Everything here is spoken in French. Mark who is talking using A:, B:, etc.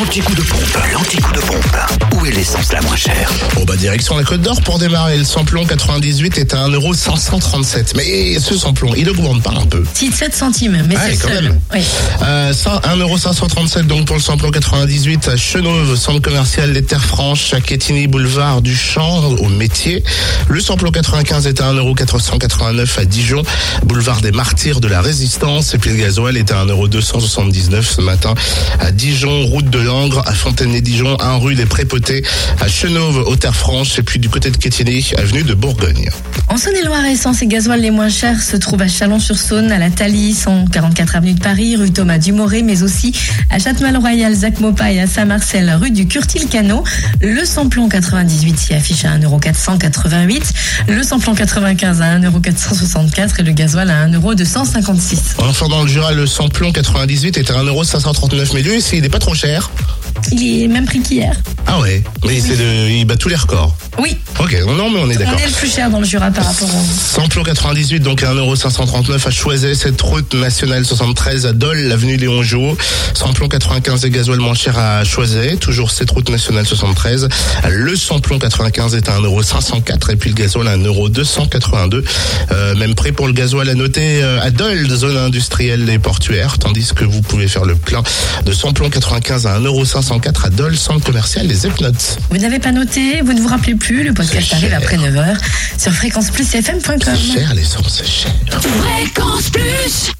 A: L'anti-coup de pompe, l'anti-coup de pompe. Où est l'essence la moins chère
B: Bon bah direction la Côte d'Or pour démarrer. Le samplon 98 est à 1,537€. Mais ce samplon, il augmente pas un peu.
C: 7 centimes, mais
B: Ah,
C: c'est
B: quand
C: seul.
B: même.
C: Oui.
B: Euh, ça, 1,537€ donc pour le samplon 98 à Chenauve, centre commercial Les Terres Franches, à Quetigny, boulevard du Champ, au métier. Le samplon 95 est à 1,489€ à Dijon, boulevard des Martyrs de la Résistance. Et puis le gasoil est à 1,279€ ce matin à Dijon, route de Langres, à Fontaine-les-Dijon, 1 rue des Prépotés, à Chenauve, aux Terres Franches, et puis du côté de Quetigny, avenue de Bourgogne.
C: En Saône-et-Loire, essence et gasoil les moins chers se trouvent à Chalon-sur-Saône, à la Thalie, 144 avenue de Paris, rue Thomas Dumoré, mais aussi à Châtemal-Royal, Zac Mopa et à Saint-Marcel, rue du Curtil-Cano. Le samplon 98 s'y affiche à 1,488€, le samplon 95 à 1,464€ et le gasoil à 1,256€.
B: Enfin, dans le Jura, le samplon 98 est à 1,539€. Mais lui, il n'est pas trop cher.
C: Il est même prix qu'hier.
B: Ah ouais, mais c'est de, il bat tous les records.
C: Oui,
B: Ok, non mais on est
C: on
B: d'accord.
C: est le plus cher dans le Jura par rapport au...
B: Samplon 98, donc à 1,539€ à Choiset, cette route nationale 73 à Dole, l'avenue Léon Jouot. Samplon 95 et gasoil moins cher à Choiset, toujours cette route nationale 73. Le samplon 95 est à 1,504€ et puis le gasoil à 1,282€. Euh, même prix pour le gasoil à noter euh, à Dole, zone industrielle et portuaire, tandis que vous pouvez faire le plein de samplon 95 à 1,504€ à Dole, centre commercial Les Epnotes.
C: Vous n'avez pas noté, vous ne vous rappelez plus, le podcast arrive après 9h sur fréquenceplusfm.com.
B: C'est cher l'essence, c'est cher.
D: Fréquence Plus